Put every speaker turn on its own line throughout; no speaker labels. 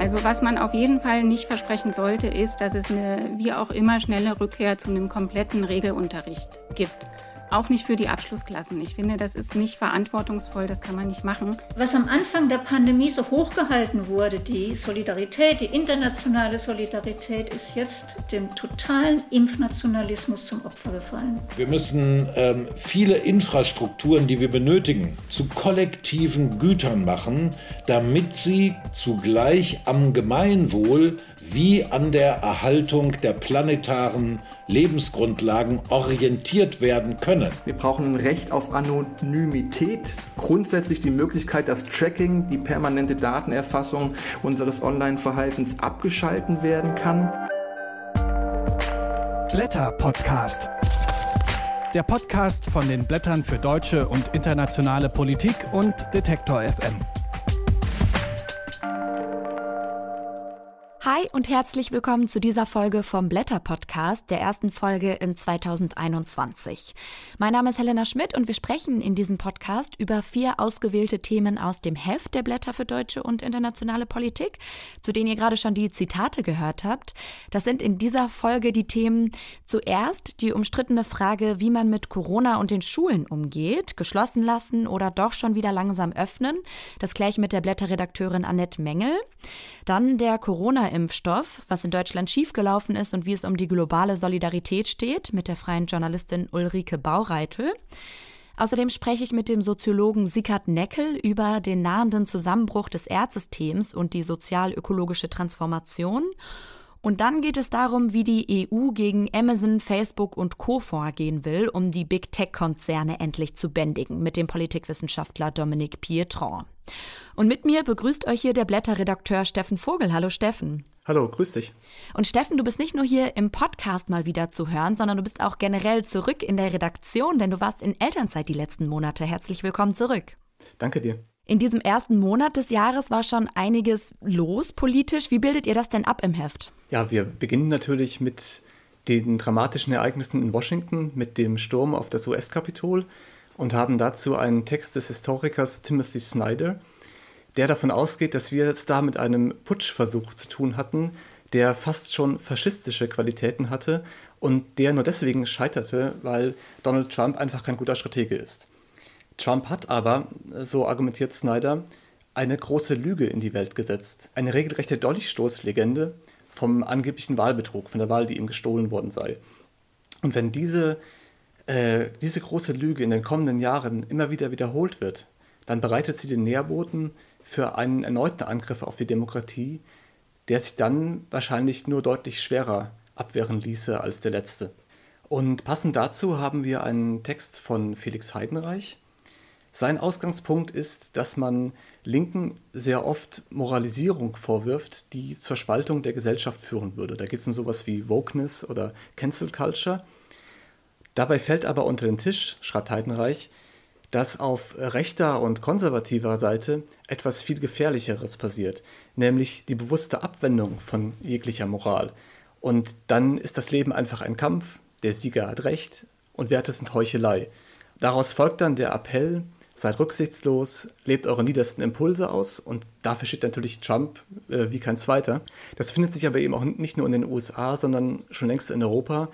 Also was man auf jeden Fall nicht versprechen sollte, ist, dass es eine wie auch immer schnelle Rückkehr zu einem kompletten Regelunterricht gibt. Auch nicht für die Abschlussklassen. Ich finde, das ist nicht verantwortungsvoll, das kann man nicht machen.
Was am Anfang der Pandemie so hochgehalten wurde, die Solidarität, die internationale Solidarität, ist jetzt dem totalen Impfnationalismus zum Opfer gefallen.
Wir müssen ähm, viele Infrastrukturen, die wir benötigen, zu kollektiven Gütern machen, damit sie zugleich am Gemeinwohl wie an der Erhaltung der planetaren Lebensgrundlagen orientiert werden können.
Wir brauchen ein Recht auf Anonymität, grundsätzlich die Möglichkeit, dass Tracking, die permanente Datenerfassung unseres Online-Verhaltens abgeschalten werden kann.
Blätter Podcast. Der Podcast von den Blättern für deutsche und internationale Politik und Detektor FM.
Hi und herzlich willkommen zu dieser Folge vom Blätter Podcast, der ersten Folge in 2021. Mein Name ist Helena Schmidt und wir sprechen in diesem Podcast über vier ausgewählte Themen aus dem Heft der Blätter für deutsche und internationale Politik, zu denen ihr gerade schon die Zitate gehört habt. Das sind in dieser Folge die Themen zuerst die umstrittene Frage, wie man mit Corona und den Schulen umgeht, geschlossen lassen oder doch schon wieder langsam öffnen. Das gleiche mit der Blätterredakteurin Annette Mengel. Dann der Corona-Impfstoff, was in Deutschland schiefgelaufen ist und wie es um die globale Solidarität steht, mit der freien Journalistin Ulrike Baureitel. Außerdem spreche ich mit dem Soziologen Sikat Neckel über den nahenden Zusammenbruch des Erdsystems und die sozial-ökologische Transformation. Und dann geht es darum, wie die EU gegen Amazon, Facebook und Co. vorgehen will, um die Big Tech-Konzerne endlich zu bändigen, mit dem Politikwissenschaftler Dominique Pietron. Und mit mir begrüßt euch hier der Blätterredakteur Steffen Vogel. Hallo Steffen.
Hallo, grüß dich.
Und Steffen, du bist nicht nur hier im Podcast mal wieder zu hören, sondern du bist auch generell zurück in der Redaktion, denn du warst in Elternzeit die letzten Monate. Herzlich willkommen zurück.
Danke dir.
In diesem ersten Monat des Jahres war schon einiges los politisch. Wie bildet ihr das denn ab im Heft?
Ja, wir beginnen natürlich mit den dramatischen Ereignissen in Washington, mit dem Sturm auf das US-Kapitol und haben dazu einen Text des Historikers Timothy Snyder, der davon ausgeht, dass wir es da mit einem Putschversuch zu tun hatten, der fast schon faschistische Qualitäten hatte und der nur deswegen scheiterte, weil Donald Trump einfach kein guter Stratege ist. Trump hat aber, so argumentiert Snyder, eine große Lüge in die Welt gesetzt. Eine regelrechte Dolchstoßlegende vom angeblichen Wahlbetrug, von der Wahl, die ihm gestohlen worden sei. Und wenn diese, äh, diese große Lüge in den kommenden Jahren immer wieder wiederholt wird, dann bereitet sie den Nährboden für einen erneuten Angriff auf die Demokratie, der sich dann wahrscheinlich nur deutlich schwerer abwehren ließe als der letzte. Und passend dazu haben wir einen Text von Felix Heidenreich. Sein Ausgangspunkt ist, dass man Linken sehr oft Moralisierung vorwirft, die zur Spaltung der Gesellschaft führen würde. Da geht es um sowas wie Wokeness oder Cancel Culture. Dabei fällt aber unter den Tisch, schreibt Heidenreich, dass auf rechter und konservativer Seite etwas viel Gefährlicheres passiert, nämlich die bewusste Abwendung von jeglicher Moral. Und dann ist das Leben einfach ein Kampf, der Sieger hat Recht und Werte sind Heuchelei. Daraus folgt dann der Appell, seid rücksichtslos, lebt eure niedersten Impulse aus und dafür steht natürlich Trump äh, wie kein zweiter. Das findet sich aber eben auch nicht nur in den USA, sondern schon längst in Europa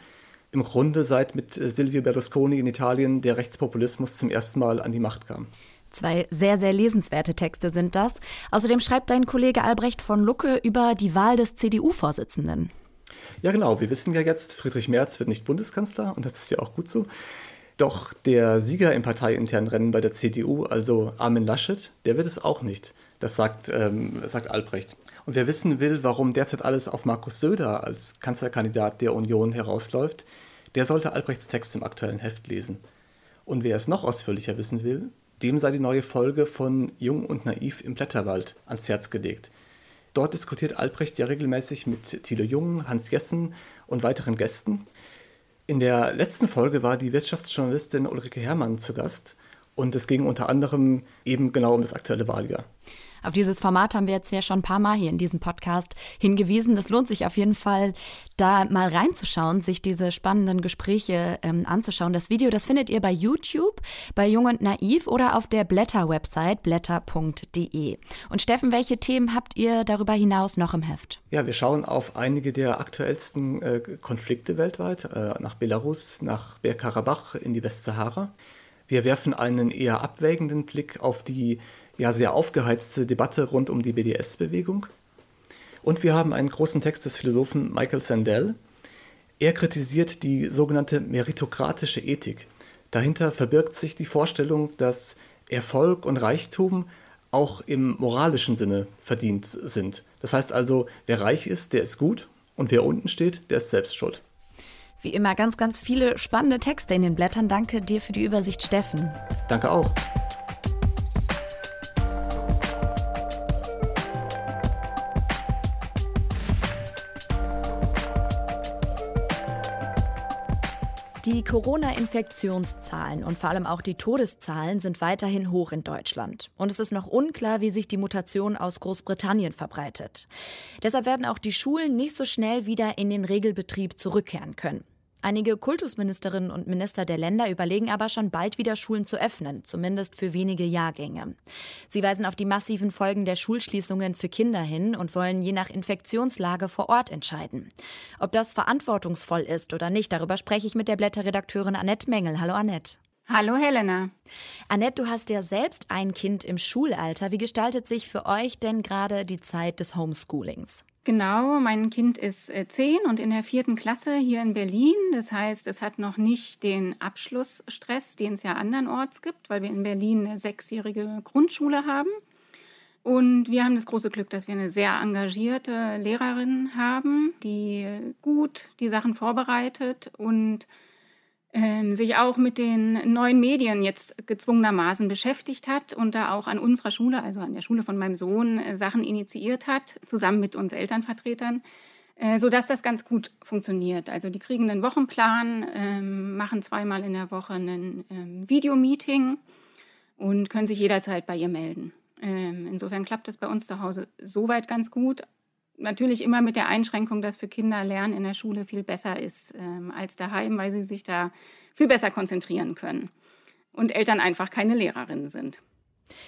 im Grunde seit mit äh, Silvio Berlusconi in Italien der Rechtspopulismus zum ersten Mal an die Macht kam.
Zwei sehr, sehr lesenswerte Texte sind das. Außerdem schreibt dein Kollege Albrecht von Lucke über die Wahl des CDU-Vorsitzenden.
Ja, genau. Wir wissen ja jetzt, Friedrich Merz wird nicht Bundeskanzler und das ist ja auch gut so. Doch der Sieger im parteiinternen Rennen bei der CDU, also Armin Laschet, der wird es auch nicht. Das sagt, ähm, sagt Albrecht. Und wer wissen will, warum derzeit alles auf Markus Söder als Kanzlerkandidat der Union herausläuft, der sollte Albrechts Text im aktuellen Heft lesen. Und wer es noch ausführlicher wissen will, dem sei die neue Folge von Jung und Naiv im Blätterwald ans Herz gelegt. Dort diskutiert Albrecht ja regelmäßig mit Thilo Jung, Hans Jessen und weiteren Gästen. In der letzten Folge war die Wirtschaftsjournalistin Ulrike Herrmann zu Gast und es ging unter anderem eben genau um das aktuelle Wahljahr.
Auf dieses Format haben wir jetzt ja schon ein paar Mal hier in diesem Podcast hingewiesen. Das lohnt sich auf jeden Fall, da mal reinzuschauen, sich diese spannenden Gespräche ähm, anzuschauen. Das Video, das findet ihr bei YouTube, bei Jung und Naiv oder auf der Blätter-Website blätter.de. Und Steffen, welche Themen habt ihr darüber hinaus noch im Heft?
Ja, wir schauen auf einige der aktuellsten äh, Konflikte weltweit, äh, nach Belarus, nach Bergkarabach, in die Westsahara. Wir werfen einen eher abwägenden Blick auf die ja sehr aufgeheizte Debatte rund um die BDS-Bewegung. Und wir haben einen großen Text des Philosophen Michael Sandel. Er kritisiert die sogenannte meritokratische Ethik. Dahinter verbirgt sich die Vorstellung, dass Erfolg und Reichtum auch im moralischen Sinne verdient sind. Das heißt also, wer reich ist, der ist gut und wer unten steht, der ist selbst schuld.
Wie immer ganz, ganz viele spannende Texte in den Blättern. Danke dir für die Übersicht, Steffen.
Danke auch.
Die Corona-Infektionszahlen und vor allem auch die Todeszahlen sind weiterhin hoch in Deutschland. Und es ist noch unklar, wie sich die Mutation aus Großbritannien verbreitet. Deshalb werden auch die Schulen nicht so schnell wieder in den Regelbetrieb zurückkehren können. Einige Kultusministerinnen und Minister der Länder überlegen aber schon bald wieder Schulen zu öffnen, zumindest für wenige Jahrgänge. Sie weisen auf die massiven Folgen der Schulschließungen für Kinder hin und wollen je nach Infektionslage vor Ort entscheiden. Ob das verantwortungsvoll ist oder nicht, darüber spreche ich mit der Blätterredakteurin Annette Mengel. Hallo Annette.
Hallo Helena.
Annette, du hast ja selbst ein Kind im Schulalter. Wie gestaltet sich für euch denn gerade die Zeit des Homeschoolings?
Genau, mein Kind ist äh, zehn und in der vierten Klasse hier in Berlin. Das heißt, es hat noch nicht den Abschlussstress, den es ja andernorts gibt, weil wir in Berlin eine sechsjährige Grundschule haben. Und wir haben das große Glück, dass wir eine sehr engagierte Lehrerin haben, die gut die Sachen vorbereitet und ähm, sich auch mit den neuen Medien jetzt gezwungenermaßen beschäftigt hat und da auch an unserer Schule, also an der Schule von meinem Sohn, äh, Sachen initiiert hat, zusammen mit uns Elternvertretern, äh, sodass das ganz gut funktioniert. Also die kriegen einen Wochenplan, ähm, machen zweimal in der Woche ein ähm, Videomeeting und können sich jederzeit bei ihr melden. Ähm, insofern klappt das bei uns zu Hause soweit ganz gut natürlich immer mit der Einschränkung, dass für Kinder Lernen in der Schule viel besser ist ähm, als daheim, weil sie sich da viel besser konzentrieren können und Eltern einfach keine Lehrerinnen sind.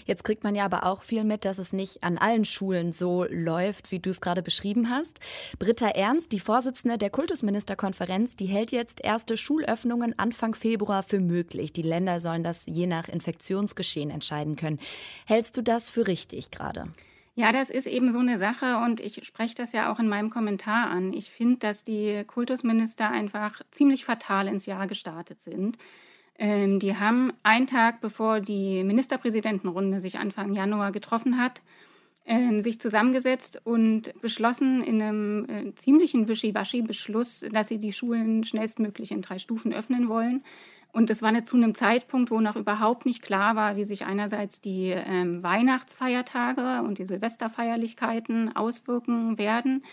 Jetzt kriegt man ja aber auch viel mit, dass es nicht an allen Schulen so läuft, wie du es gerade beschrieben hast. Britta Ernst, die Vorsitzende der Kultusministerkonferenz, die hält jetzt erste Schulöffnungen Anfang Februar für möglich. Die Länder sollen das je nach Infektionsgeschehen entscheiden können. Hältst du das für richtig gerade?
Ja, das ist eben so eine Sache und ich spreche das ja auch in meinem Kommentar an. Ich finde, dass die Kultusminister einfach ziemlich fatal ins Jahr gestartet sind. Ähm, die haben einen Tag bevor die Ministerpräsidentenrunde sich Anfang Januar getroffen hat, ähm, sich zusammengesetzt und beschlossen in einem äh, ziemlichen Wischiwaschi-Beschluss, dass sie die Schulen schnellstmöglich in drei Stufen öffnen wollen. Und das war nicht zu einem Zeitpunkt, wo noch überhaupt nicht klar war, wie sich einerseits die ähm, Weihnachtsfeiertage und die Silvesterfeierlichkeiten auswirken werden.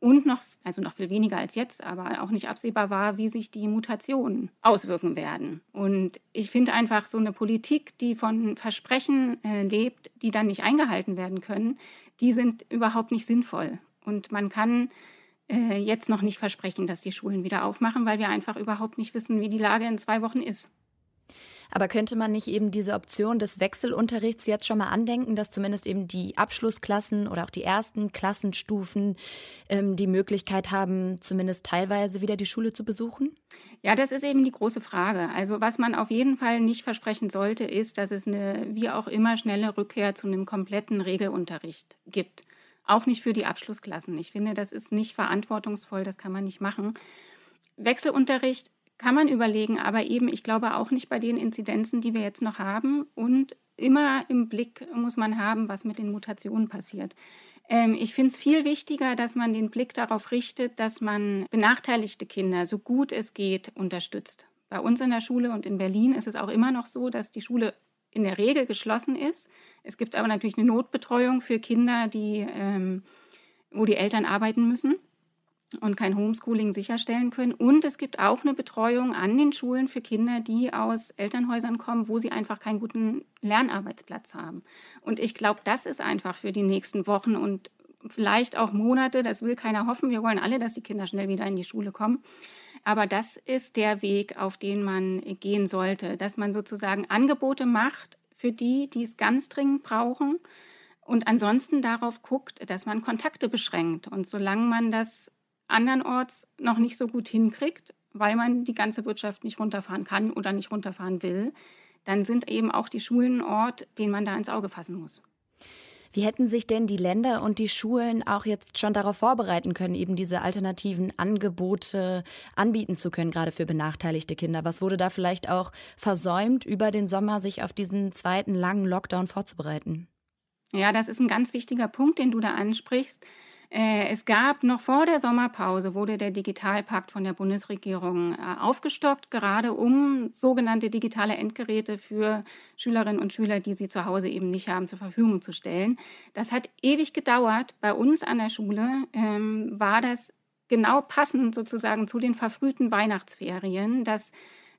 Und noch, also noch viel weniger als jetzt, aber auch nicht absehbar war, wie sich die Mutationen auswirken werden. Und ich finde einfach so eine Politik, die von Versprechen äh, lebt, die dann nicht eingehalten werden können, die sind überhaupt nicht sinnvoll. Und man kann äh, jetzt noch nicht versprechen, dass die Schulen wieder aufmachen, weil wir einfach überhaupt nicht wissen, wie die Lage in zwei Wochen ist.
Aber könnte man nicht eben diese Option des Wechselunterrichts jetzt schon mal andenken, dass zumindest eben die Abschlussklassen oder auch die ersten Klassenstufen ähm, die Möglichkeit haben, zumindest teilweise wieder die Schule zu besuchen?
Ja, das ist eben die große Frage. Also was man auf jeden Fall nicht versprechen sollte, ist, dass es eine wie auch immer schnelle Rückkehr zu einem kompletten Regelunterricht gibt. Auch nicht für die Abschlussklassen. Ich finde, das ist nicht verantwortungsvoll, das kann man nicht machen. Wechselunterricht kann man überlegen, aber eben, ich glaube auch nicht bei den Inzidenzen, die wir jetzt noch haben. Und immer im Blick muss man haben, was mit den Mutationen passiert. Ähm, ich finde es viel wichtiger, dass man den Blick darauf richtet, dass man benachteiligte Kinder so gut es geht unterstützt. Bei uns in der Schule und in Berlin ist es auch immer noch so, dass die Schule in der Regel geschlossen ist. Es gibt aber natürlich eine Notbetreuung für Kinder, die, ähm, wo die Eltern arbeiten müssen. und kein Homeschooling sicherstellen können. Und es gibt auch eine Betreuung an den Schulen für Kinder, die aus Elternhäusern kommen, wo sie einfach keinen guten Lernarbeitsplatz haben. Und ich glaube, das ist einfach für die nächsten Wochen und vielleicht auch Monate, das will keiner hoffen. Wir wollen alle, dass die Kinder schnell wieder in die Schule kommen. Aber das ist der Weg, auf den man gehen sollte, dass man sozusagen Angebote macht für die, die es ganz dringend brauchen und ansonsten darauf guckt, dass man Kontakte beschränkt. Und solange man das andernorts noch nicht so gut hinkriegt, weil man die ganze Wirtschaft nicht runterfahren kann oder nicht runterfahren will, dann sind eben auch die Schulen ein Ort, den man da ins Auge fassen muss.
Wie hätten sich denn die Länder und die Schulen auch jetzt schon darauf vorbereiten können, eben diese alternativen Angebote anbieten zu können, gerade für benachteiligte Kinder? Was wurde da vielleicht auch versäumt, über den Sommer sich auf diesen zweiten langen Lockdown vorzubereiten?
Ja, das ist ein ganz wichtiger Punkt, den du da ansprichst. Äh, es gab noch vor der Sommerpause, wurde der Digitalpakt von der Bundesregierung äh, aufgestockt, gerade um sogenannte digitale Endgeräte für Schülerinnen und Schüler, die sie zu Hause eben nicht haben, zur Verfügung zu stellen. Das hat ewig gedauert. Bei uns an der Schule ähm, war das genau passend sozusagen zu den verfrühten Weihnachtsferien, dass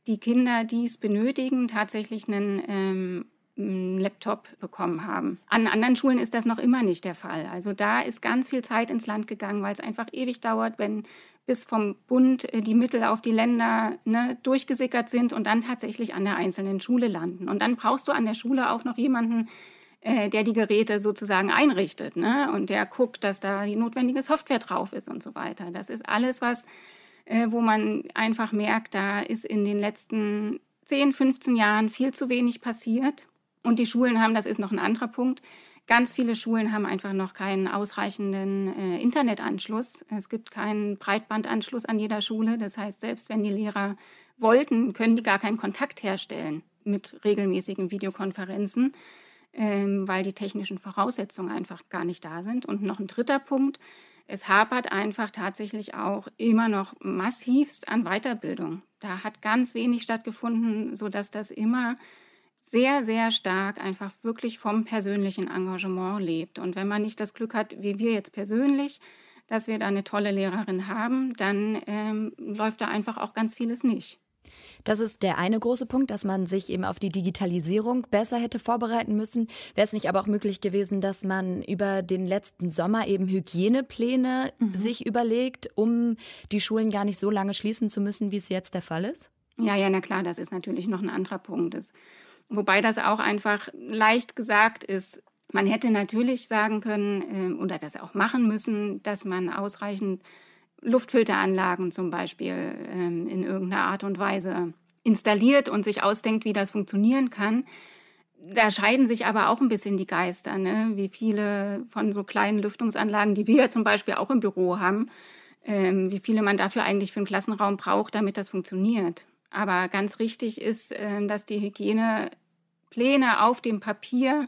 die Kinder, die es benötigen, tatsächlich einen ähm, einen Laptop bekommen haben. An anderen Schulen ist das noch immer nicht der Fall. Also da ist ganz viel Zeit ins Land gegangen, weil es einfach ewig dauert, wenn bis vom Bund äh, die Mittel auf die Länder ne, durchgesickert sind und dann tatsächlich an der einzelnen Schule landen. Und dann brauchst du an der Schule auch noch jemanden, äh, der die Geräte sozusagen einrichtet ne? und der guckt, dass da die notwendige Software drauf ist und so weiter. Das ist alles was, äh, wo man einfach merkt, da ist in den letzten 10, 15 Jahren viel zu wenig passiert. Und die Schulen haben, das ist noch ein anderer Punkt, ganz viele Schulen haben einfach noch keinen ausreichenden äh, Internetanschluss. Es gibt keinen Breitbandanschluss an jeder Schule. Das heißt, selbst wenn die Lehrer wollten, können die gar keinen Kontakt herstellen mit regelmäßigen Videokonferenzen, ähm, weil die technischen Voraussetzungen einfach gar nicht da sind. Und noch ein dritter Punkt, es hapert einfach tatsächlich auch immer noch massivst an Weiterbildung. Da hat ganz wenig stattgefunden, sodass das immer sehr, sehr stark einfach wirklich vom persönlichen Engagement lebt. Und wenn man nicht das Glück hat, wie wir jetzt persönlich, dass wir da eine tolle Lehrerin haben, dann ähm, läuft da einfach auch ganz vieles nicht.
Das ist der eine große Punkt, dass man sich eben auf die Digitalisierung besser hätte vorbereiten müssen. Wäre es nicht aber auch möglich gewesen, dass man über den letzten Sommer eben Hygienepläne mhm. sich überlegt, um die Schulen gar nicht so lange schließen zu müssen, wie es jetzt der Fall ist?
Ja, ja, na klar, das ist natürlich noch ein anderer Punkt. Das Wobei das auch einfach leicht gesagt ist. Man hätte natürlich sagen können äh, oder das auch machen müssen, dass man ausreichend Luftfilteranlagen zum Beispiel ähm, in irgendeiner Art und Weise installiert und sich ausdenkt, wie das funktionieren kann. Da scheiden sich aber auch ein bisschen die Geister, ne? wie viele von so kleinen Lüftungsanlagen, die wir ja zum Beispiel auch im Büro haben, ähm, wie viele man dafür eigentlich für einen Klassenraum braucht, damit das funktioniert. Aber ganz richtig ist, dass die Hygiene Pläne auf dem Papier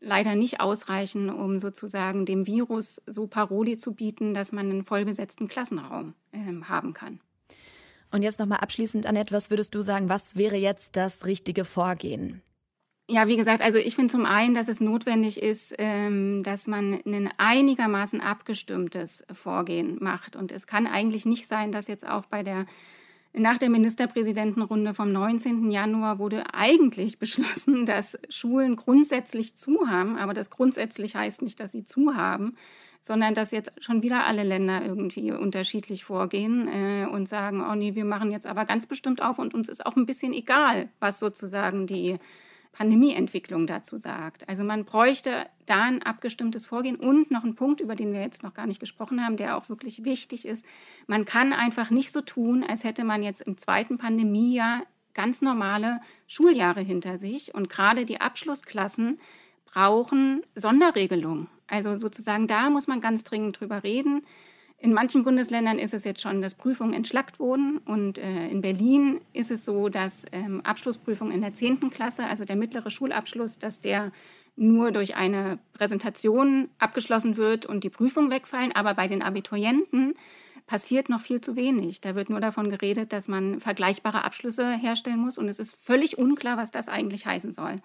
leider nicht ausreichen, um sozusagen dem Virus so Paroli zu bieten, dass man einen vollbesetzten Klassenraum äh, haben kann.
Und jetzt nochmal abschließend, Annette, was würdest du sagen, was wäre jetzt das richtige Vorgehen?
Ja, wie gesagt, also ich finde zum einen, dass es notwendig ist, ähm, dass man ein einigermaßen abgestimmtes Vorgehen macht. Und es kann eigentlich nicht sein, dass jetzt auch bei der nach der Ministerpräsidentenrunde vom 19. Januar wurde eigentlich beschlossen, dass Schulen grundsätzlich zu haben, aber das grundsätzlich heißt nicht, dass sie zu haben, sondern dass jetzt schon wieder alle Länder irgendwie unterschiedlich vorgehen äh, und sagen, oh nee, wir machen jetzt aber ganz bestimmt auf und uns ist auch ein bisschen egal, was sozusagen die Pandemieentwicklung dazu sagt. Also man bräuchte da ein abgestimmtes Vorgehen und noch ein Punkt, über den wir jetzt noch gar nicht gesprochen haben, der auch wirklich wichtig ist. Man kann einfach nicht so tun, als hätte man jetzt im zweiten Pandemiejahr ganz normale Schuljahre hinter sich und gerade die Abschlussklassen brauchen Sonderregelungen. Also sozusagen da muss man ganz dringend drüber reden. In manchen Bundesländern ist es jetzt schon, dass Prüfungen entschlackt wurden. Und äh, in Berlin ist es so, dass ähm, Abschlussprüfungen in der 10. Klasse, also der mittlere Schulabschluss, dass der nur durch eine Präsentation abgeschlossen wird und die Prüfungen wegfallen. Aber bei den Abiturienten passiert noch viel zu wenig. Da wird nur davon geredet, dass man vergleichbare Abschlüsse herstellen muss. Und es ist völlig unklar, was das eigentlich heißen soll.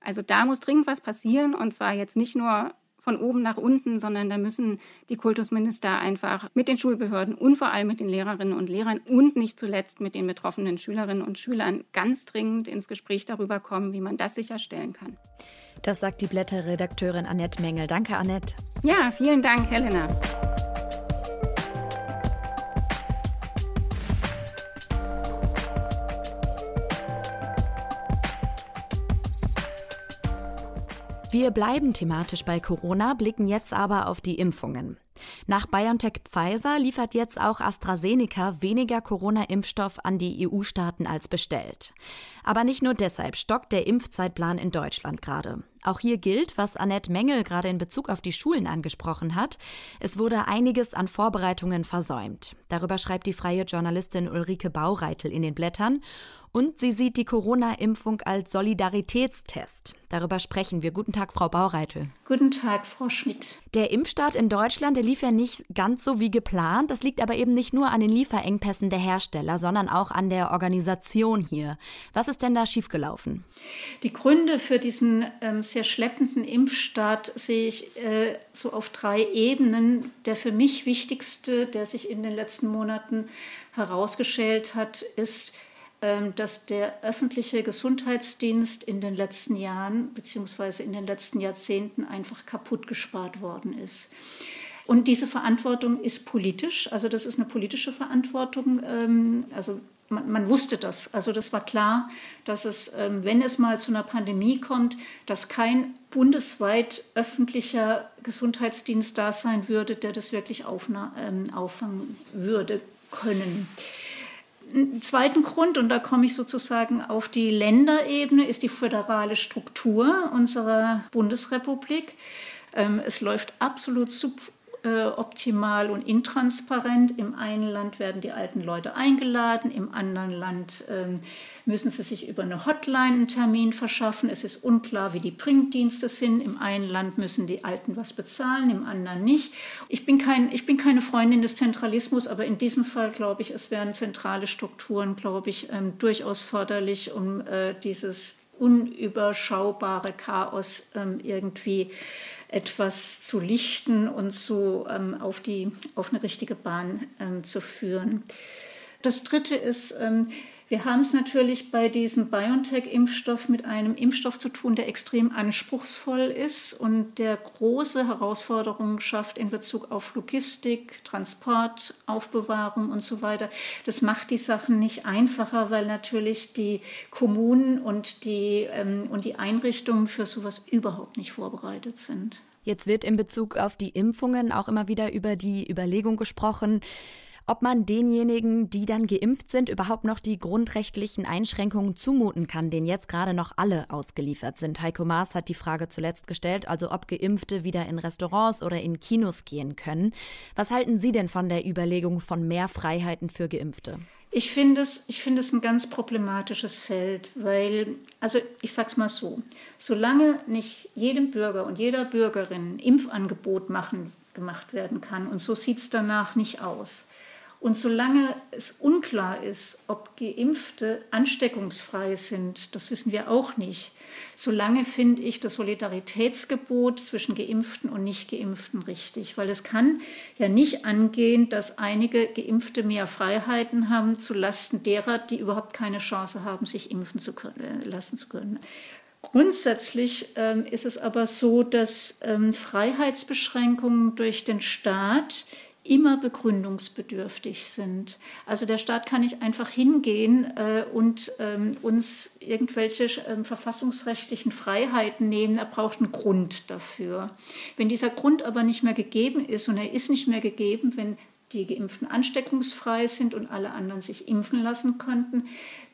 Also da muss dringend was passieren. Und zwar jetzt nicht nur von oben nach unten, sondern da müssen die Kultusminister einfach mit den Schulbehörden und vor allem mit den Lehrerinnen und Lehrern und nicht zuletzt mit den betroffenen Schülerinnen und Schülern ganz dringend ins Gespräch darüber kommen, wie man das sicherstellen kann.
Das sagt die Blätterredakteurin Annette Mengel. Danke, Annette.
Ja, vielen Dank, Helena.
Wir bleiben thematisch bei Corona, blicken jetzt aber auf die Impfungen. Nach BioNTech Pfizer liefert jetzt auch AstraZeneca weniger Corona-Impfstoff an die EU-Staaten als bestellt. Aber nicht nur deshalb stockt der Impfzeitplan in Deutschland gerade. Auch hier gilt, was Annette Mengel gerade in Bezug auf die Schulen angesprochen hat. Es wurde einiges an Vorbereitungen versäumt. Darüber schreibt die freie Journalistin Ulrike Baureitel in den Blättern. Und sie sieht die Corona-Impfung als Solidaritätstest. Darüber sprechen wir. Guten Tag, Frau Baureitel.
Guten Tag, Frau Schmidt.
Der Impfstart in Deutschland, der lief ja nicht ganz so wie geplant. Das liegt aber eben nicht nur an den Lieferengpässen der Hersteller, sondern auch an der Organisation hier. Was ist denn da schiefgelaufen?
Die Gründe für diesen ähm, sehr schleppenden Impfstart sehe ich äh, so auf drei Ebenen. Der für mich wichtigste, der sich in den letzten Monaten herausgeschält hat, ist, dass der öffentliche Gesundheitsdienst in den letzten Jahren bzw. in den letzten Jahrzehnten einfach kaputt gespart worden ist. Und diese Verantwortung ist politisch, also das ist eine politische Verantwortung. Ähm, also man, man wusste das, also das war klar, dass es, ähm, wenn es mal zu einer Pandemie kommt, dass kein bundesweit öffentlicher Gesundheitsdienst da sein würde, der das wirklich auffangen würde können. Einen zweiten Grund, und da komme ich sozusagen auf die Länderebene, ist die föderale Struktur unserer Bundesrepublik. Ähm, es läuft absolut suboptimal und intransparent. Im einen Land werden die alten Leute eingeladen, im anderen Land ähm, müssen sie sich über eine Hotline einen Termin verschaffen. Es ist unklar, wie die Bringdienste sind. Im einen Land müssen die Alten was bezahlen, im anderen nicht. Ich bin, kein, ich bin keine Freundin des Zentralismus, aber in diesem Fall glaube ich, es wären zentrale Strukturen, glaube ich, ähm, durchaus förderlich, um äh, dieses unüberschaubare Chaos ähm, irgendwie etwas zu lichten und so ähm, auf, die, auf eine richtige Bahn ähm, zu führen. Das Dritte ist, ähm, wir haben es natürlich bei diesem BioNTech-Impfstoff mit einem Impfstoff zu tun, der extrem anspruchsvoll ist und der große Herausforderungen schafft in Bezug auf Logistik, Transport, Aufbewahrung und so weiter. Das macht die Sachen nicht einfacher, weil natürlich die Kommunen und die, ähm, und die Einrichtungen für sowas überhaupt nicht vorbereitet sind.
Jetzt wird in Bezug auf die Impfungen auch immer wieder über die Überlegung gesprochen, ob man denjenigen, die dann geimpft sind, überhaupt noch die grundrechtlichen Einschränkungen zumuten kann, denen jetzt gerade noch alle ausgeliefert sind. Heiko Maas hat die Frage zuletzt gestellt, also ob Geimpfte wieder in Restaurants oder in Kinos gehen können. Was halten Sie denn von der Überlegung von mehr Freiheiten für Geimpfte?
Ich finde es, ich es ein ganz problematisches Feld, weil, also ich sag's mal so, solange nicht jedem Bürger und jeder Bürgerin ein Impfangebot machen, gemacht werden kann, und so sieht es danach nicht aus, und solange es unklar ist, ob Geimpfte ansteckungsfrei sind, das wissen wir auch nicht, solange finde ich das Solidaritätsgebot zwischen Geimpften und Nicht-Geimpften richtig. Weil es kann ja nicht angehen, dass einige Geimpfte mehr Freiheiten haben zulasten derer, die überhaupt keine Chance haben, sich impfen zu können, lassen zu können. Grundsätzlich ähm, ist es aber so, dass ähm, Freiheitsbeschränkungen durch den Staat immer begründungsbedürftig sind. Also der Staat kann nicht einfach hingehen äh, und ähm, uns irgendwelche ähm, verfassungsrechtlichen Freiheiten nehmen. Er braucht einen Grund dafür. Wenn dieser Grund aber nicht mehr gegeben ist und er ist nicht mehr gegeben, wenn die Geimpften ansteckungsfrei sind und alle anderen sich impfen lassen könnten,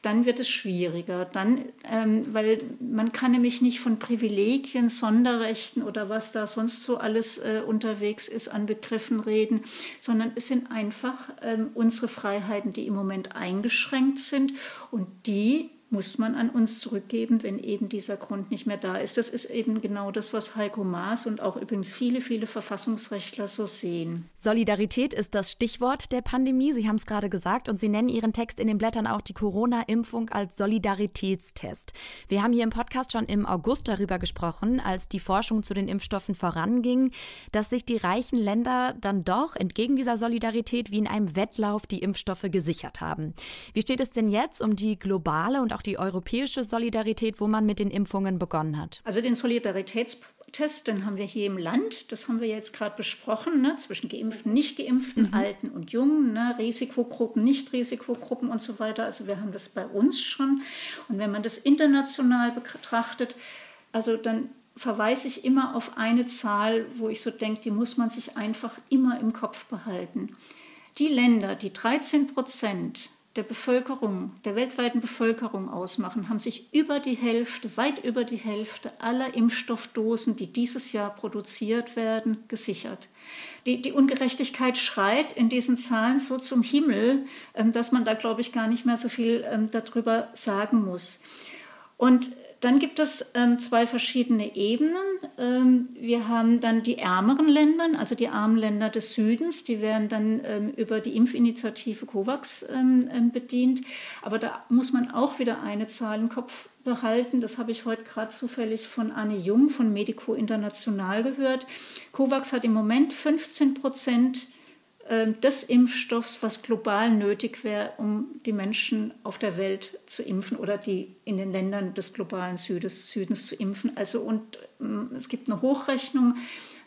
dann wird es schwieriger. Dann, ähm, weil man kann nämlich nicht von Privilegien, Sonderrechten oder was da sonst so alles äh, unterwegs ist an Begriffen reden, sondern es sind einfach ähm, unsere Freiheiten, die im Moment eingeschränkt sind und die muss man an uns zurückgeben, wenn eben dieser Grund nicht mehr da ist. Das ist eben genau das, was Heiko Maas und auch übrigens viele, viele Verfassungsrechtler so sehen.
Solidarität ist das Stichwort der Pandemie. Sie haben es gerade gesagt und Sie nennen Ihren Text in den Blättern auch die Corona-Impfung als Solidaritätstest. Wir haben hier im Podcast schon im August darüber gesprochen, als die Forschung zu den Impfstoffen voranging, dass sich die reichen Länder dann doch entgegen dieser Solidarität wie in einem Wettlauf die Impfstoffe gesichert haben. Wie steht es denn jetzt um die globale und auch die europäische Solidarität, wo man mit den Impfungen begonnen hat?
Also den Solidaritätstest, den haben wir hier im Land, das haben wir jetzt gerade besprochen, ne, zwischen geimpften, nicht geimpften, mhm. Alten und Jungen, ne, Risikogruppen, Nicht-Risikogruppen und so weiter. Also wir haben das bei uns schon. Und wenn man das international betrachtet, also dann verweise ich immer auf eine Zahl, wo ich so denke, die muss man sich einfach immer im Kopf behalten. Die Länder, die 13 Prozent der Bevölkerung, der weltweiten Bevölkerung ausmachen, haben sich über die Hälfte, weit über die Hälfte aller Impfstoffdosen, die dieses Jahr produziert werden, gesichert. Die, die Ungerechtigkeit schreit in diesen Zahlen so zum Himmel, ähm, dass man da, glaube ich, gar nicht mehr so viel ähm, darüber sagen muss. Und dann gibt es ähm, zwei verschiedene Ebenen. Ähm, wir haben dann die ärmeren Länder, also die armen Länder des Südens, die werden dann ähm, über die Impfinitiative COVAX ähm, ähm, bedient. Aber da muss man auch wieder eine Zahl im Kopf behalten. Das habe ich heute gerade zufällig von Anne Jung von Medico International gehört. COVAX hat im Moment 15 Prozent des Impfstoffs, was global nötig wäre, um die Menschen auf der Welt zu impfen oder die in den Ländern des globalen Südes, Südens zu impfen. Also und ähm, es gibt eine Hochrechnung,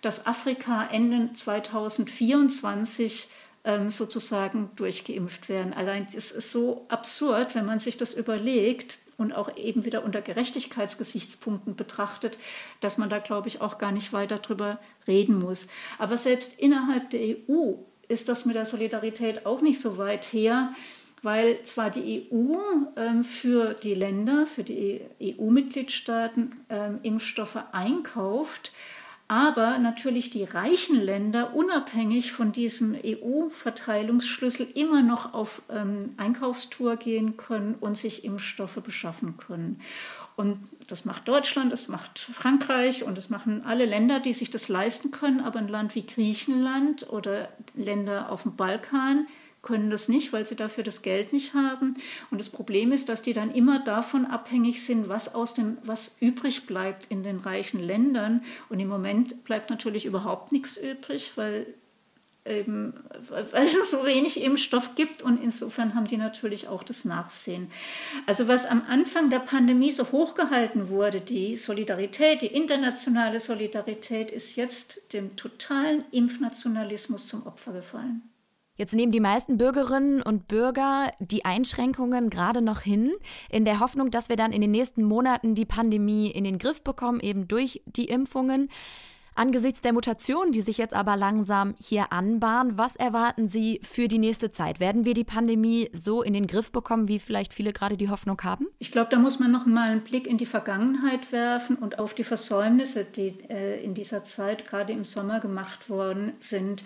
dass Afrika Ende 2024 ähm, sozusagen durchgeimpft werden. Allein das ist so absurd, wenn man sich das überlegt und auch eben wieder unter Gerechtigkeitsgesichtspunkten betrachtet, dass man da, glaube ich, auch gar nicht weiter drüber reden muss. Aber selbst innerhalb der EU ist das mit der Solidarität auch nicht so weit her, weil zwar die EU ähm, für die Länder, für die EU-Mitgliedstaaten ähm, Impfstoffe einkauft, aber natürlich die reichen Länder unabhängig von diesem EU-Verteilungsschlüssel immer noch auf ähm, Einkaufstour gehen können und sich Impfstoffe beschaffen können. Und das macht Deutschland, das macht Frankreich und das machen alle Länder, die sich das leisten können. Aber ein Land wie Griechenland oder Länder auf dem Balkan können das nicht, weil sie dafür das Geld nicht haben. Und das Problem ist, dass die dann immer davon abhängig sind, was aus den, was übrig bleibt in den reichen Ländern. Und im Moment bleibt natürlich überhaupt nichts übrig, weil eben, weil es so wenig Impfstoff gibt und insofern haben die natürlich auch das Nachsehen. Also was am Anfang der Pandemie so hochgehalten wurde, die Solidarität, die internationale Solidarität, ist jetzt dem totalen Impfnationalismus zum Opfer gefallen.
Jetzt nehmen die meisten Bürgerinnen und Bürger die Einschränkungen gerade noch hin, in der Hoffnung, dass wir dann in den nächsten Monaten die Pandemie in den Griff bekommen, eben durch die Impfungen. Angesichts der Mutationen, die sich jetzt aber langsam hier anbahnen, was erwarten Sie für die nächste Zeit? Werden wir die Pandemie so in den Griff bekommen, wie vielleicht viele gerade die Hoffnung haben?
Ich glaube, da muss man noch mal einen Blick in die Vergangenheit werfen und auf die Versäumnisse, die äh, in dieser Zeit gerade im Sommer gemacht worden sind.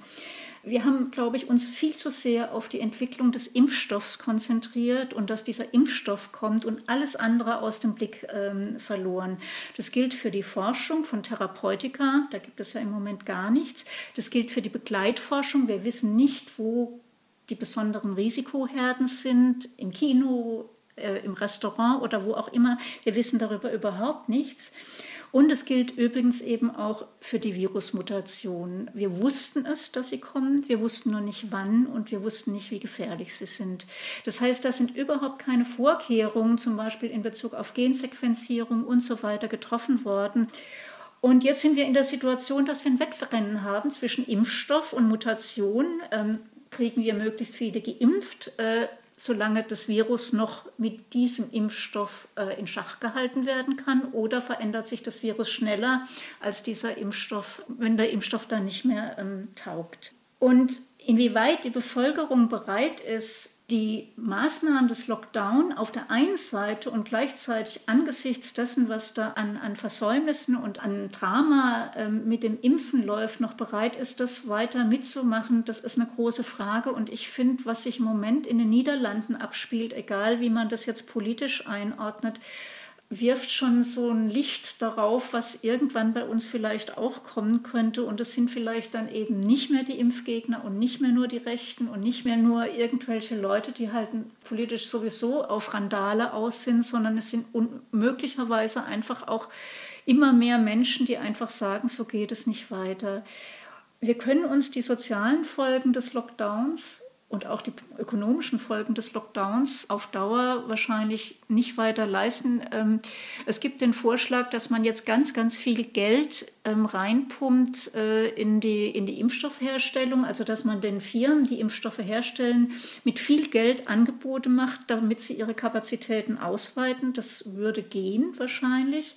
Wir haben, glaube ich, uns viel zu sehr auf die Entwicklung des Impfstoffs konzentriert und dass dieser Impfstoff kommt und alles andere aus dem Blick ähm, verloren. Das gilt für die Forschung von Therapeutika, da gibt es ja im Moment gar nichts. Das gilt für die Begleitforschung. Wir wissen nicht, wo die besonderen Risikoherden sind, im Kino, äh, im Restaurant oder wo auch immer. Wir wissen darüber überhaupt nichts. Und es gilt übrigens eben auch für die Virusmutationen. Wir wussten es, dass sie kommen, wir wussten nur nicht wann und wir wussten nicht, wie gefährlich sie sind. Das heißt, da sind überhaupt keine Vorkehrungen, zum Beispiel in Bezug auf Gensequenzierung und so weiter, getroffen worden. Und jetzt sind wir in der Situation, dass wir ein Wettrennen haben zwischen Impfstoff und Mutation. Ähm, kriegen wir möglichst viele geimpft? Äh, solange das Virus noch mit diesem Impfstoff äh, in Schach gehalten werden kann, oder verändert sich das Virus schneller als dieser Impfstoff, wenn der Impfstoff dann nicht mehr ähm, taugt. Und inwieweit die Bevölkerung bereit ist, die Maßnahmen des Lockdown auf der einen Seite und gleichzeitig angesichts dessen, was da an, an Versäumnissen und an Drama ähm, mit dem Impfen läuft, noch bereit ist, das weiter mitzumachen, das ist eine große Frage. Und ich finde, was sich im Moment in den Niederlanden abspielt, egal wie man das jetzt politisch einordnet, wirft schon so ein Licht darauf, was irgendwann bei uns vielleicht auch kommen könnte. Und es sind vielleicht dann eben nicht mehr die Impfgegner und nicht mehr nur die Rechten und nicht mehr nur irgendwelche Leute, die halt politisch sowieso auf Randale aus sind, sondern es sind möglicherweise einfach auch immer mehr Menschen, die einfach sagen, so geht es nicht weiter. Wir können uns die sozialen Folgen des Lockdowns und auch die ökonomischen Folgen des Lockdowns auf Dauer wahrscheinlich nicht weiter leisten. Ähm, es gibt den Vorschlag, dass man jetzt ganz, ganz viel Geld ähm, reinpumpt äh, in, die, in die Impfstoffherstellung, also dass man den Firmen, die Impfstoffe herstellen, mit viel Geld Angebote macht, damit sie ihre Kapazitäten ausweiten. Das würde gehen wahrscheinlich.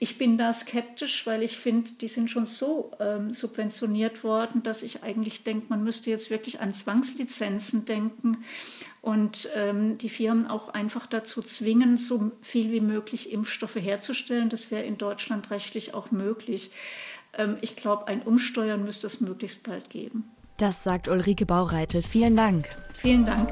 Ich bin da skeptisch, weil ich finde, die sind schon so ähm, subventioniert worden, dass ich eigentlich denke, man müsste jetzt wirklich an Zwangslizenzen denken und ähm, die Firmen auch einfach dazu zwingen, so viel wie möglich Impfstoffe herzustellen. Das wäre in Deutschland rechtlich auch möglich. Ähm, ich glaube, ein Umsteuern müsste es möglichst bald geben.
Das sagt Ulrike Baureitel. Vielen Dank.
Vielen Dank.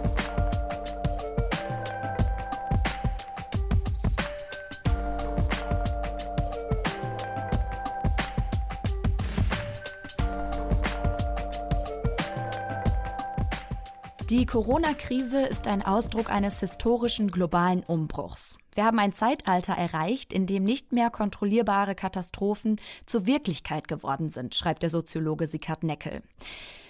Die Corona-Krise ist ein Ausdruck eines historischen globalen Umbruchs. Wir haben ein Zeitalter erreicht, in dem nicht mehr kontrollierbare Katastrophen zur Wirklichkeit geworden sind, schreibt der Soziologe Sikard Neckel.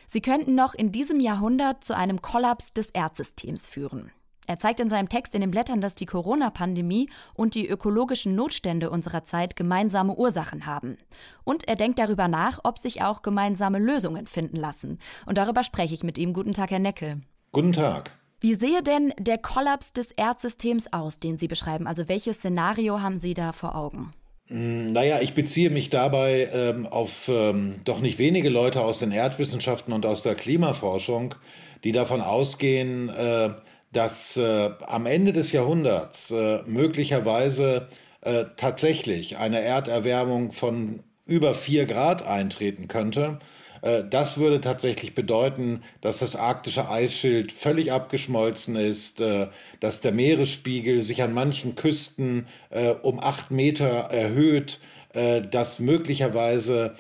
Sie könnten noch in diesem Jahrhundert zu einem Kollaps des Erdsystems führen. Er zeigt in seinem Text in den Blättern, dass die Corona-Pandemie und die ökologischen Notstände unserer Zeit gemeinsame Ursachen haben. Und er denkt darüber nach, ob sich auch gemeinsame Lösungen finden lassen. Und darüber spreche ich mit ihm. Guten Tag, Herr Neckel.
Guten Tag.
Wie sehe denn der Kollaps des Erdsystems aus, den Sie beschreiben? Also welches Szenario haben Sie da vor Augen?
Hm, naja, ich beziehe mich dabei ähm, auf ähm, doch nicht wenige Leute aus den Erdwissenschaften und aus der Klimaforschung, die davon ausgehen, äh, dass äh, am Ende des Jahrhunderts äh, möglicherweise äh, tatsächlich eine Erderwärmung von über vier Grad eintreten könnte. Äh, das würde tatsächlich bedeuten, dass das arktische Eisschild völlig abgeschmolzen ist, äh, dass der Meeresspiegel sich an manchen Küsten äh, um acht Meter erhöht, dass möglicherweise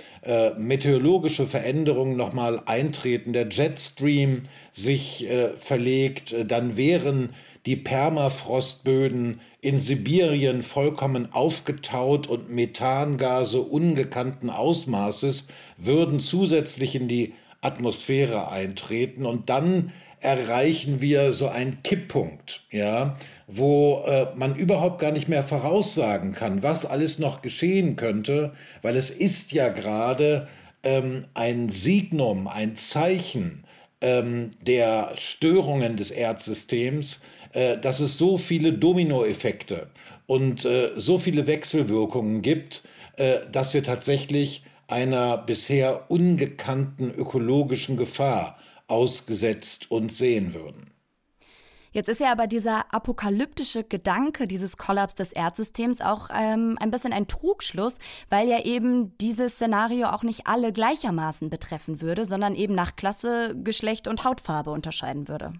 meteorologische Veränderungen nochmal eintreten, der Jetstream sich verlegt, dann wären die Permafrostböden in Sibirien vollkommen aufgetaut und Methangase ungekannten Ausmaßes würden zusätzlich in die Atmosphäre eintreten. Und dann erreichen wir so einen Kipppunkt, ja, wo äh, man überhaupt gar nicht mehr voraussagen kann, was alles noch geschehen könnte, weil es ist ja gerade ähm, ein Signum, ein Zeichen ähm, der Störungen des Erdsystems, äh, dass es so viele Dominoeffekte und äh, so viele Wechselwirkungen gibt, äh, dass wir tatsächlich einer bisher ungekannten ökologischen Gefahr ausgesetzt und sehen würden.
Jetzt ist ja aber dieser apokalyptische Gedanke dieses Kollaps des Erdsystems auch ähm, ein bisschen ein Trugschluss, weil ja eben dieses Szenario auch nicht alle gleichermaßen betreffen würde, sondern eben nach Klasse, Geschlecht und Hautfarbe unterscheiden würde.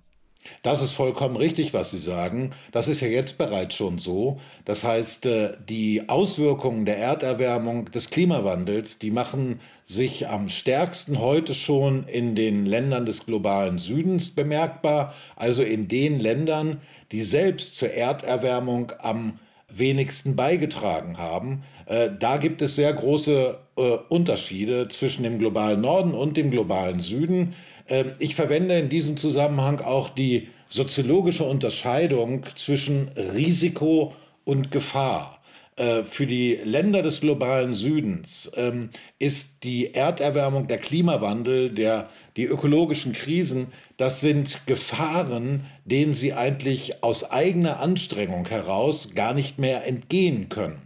Das ist vollkommen richtig, was Sie sagen. Das ist ja jetzt bereits schon so. Das heißt, äh, die Auswirkungen der Erderwärmung, des Klimawandels, die machen sich am stärksten heute schon in den Ländern des globalen Südens bemerkbar, also in den Ländern, die selbst zur Erderwärmung am wenigsten beigetragen haben. Äh, da gibt es sehr große äh, Unterschiede zwischen dem globalen Norden und dem globalen Süden. Ähm, ich verwende in diesem Zusammenhang auch die soziologische Unterscheidung zwischen Risiko und Gefahr. Äh, für die Länder des globalen Südens ähm, ist die Erderwärmung, der Klimawandel, der, die ökologischen Krisen, das sind Gefahren, denen sie eigentlich aus eigener Anstrengung heraus gar nicht mehr entgehen können.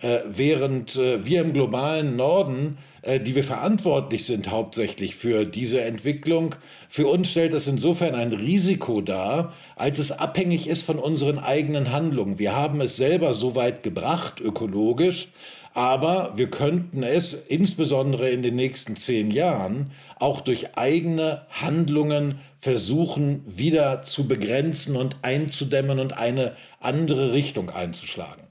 Äh, während äh, wir im globalen Norden die wir verantwortlich sind hauptsächlich für diese Entwicklung. Für uns stellt das insofern ein Risiko dar, als es abhängig ist von unseren eigenen Handlungen. Wir haben es selber so weit gebracht, ökologisch, aber wir könnten es insbesondere in den nächsten zehn Jahren auch durch eigene Handlungen versuchen, wieder zu begrenzen und einzudämmen und eine andere Richtung einzuschlagen.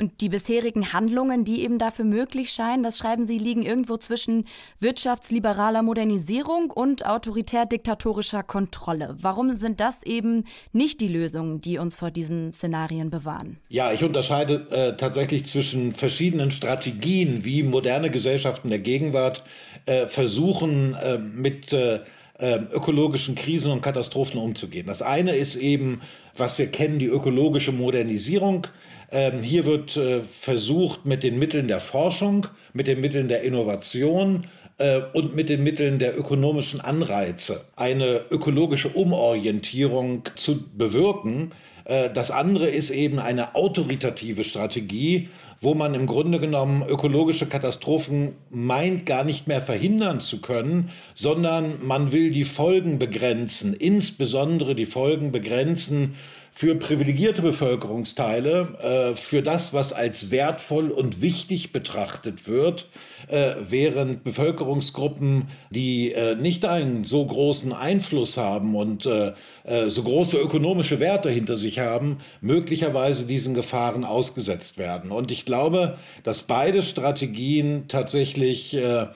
Und die bisherigen Handlungen, die eben dafür möglich scheinen, das schreiben Sie, liegen irgendwo zwischen wirtschaftsliberaler Modernisierung und autoritär-diktatorischer Kontrolle. Warum sind das eben nicht die Lösungen, die uns vor diesen Szenarien bewahren?
Ja, ich unterscheide äh, tatsächlich zwischen verschiedenen Strategien, wie moderne Gesellschaften der Gegenwart äh, versuchen, äh, mit äh, ähm, ökologischen Krisen und Katastrophen umzugehen. Das eine ist eben, was wir kennen, die ökologische Modernisierung. Ähm, hier wird äh, versucht, mit den Mitteln der Forschung, mit den Mitteln der Innovation äh, und mit den Mitteln der ökonomischen Anreize eine ökologische Umorientierung zu bewirken. Äh, das andere ist eben eine autoritative Strategie, wo man im Grunde genommen ökologische Katastrophen meint gar nicht mehr verhindern zu können, sondern man will die Folgen begrenzen, insbesondere die Folgen begrenzen für privilegierte Bevölkerungsteile, äh, für das, was als wertvoll und wichtig betrachtet wird, äh, während Bevölkerungsgruppen, die äh, nicht einen so großen Einfluss haben und äh, äh, so große ökonomische Werte hinter sich haben, möglicherweise diesen Gefahren ausgesetzt werden. Und ich glaube, dass beide Strategien tatsächlich äh,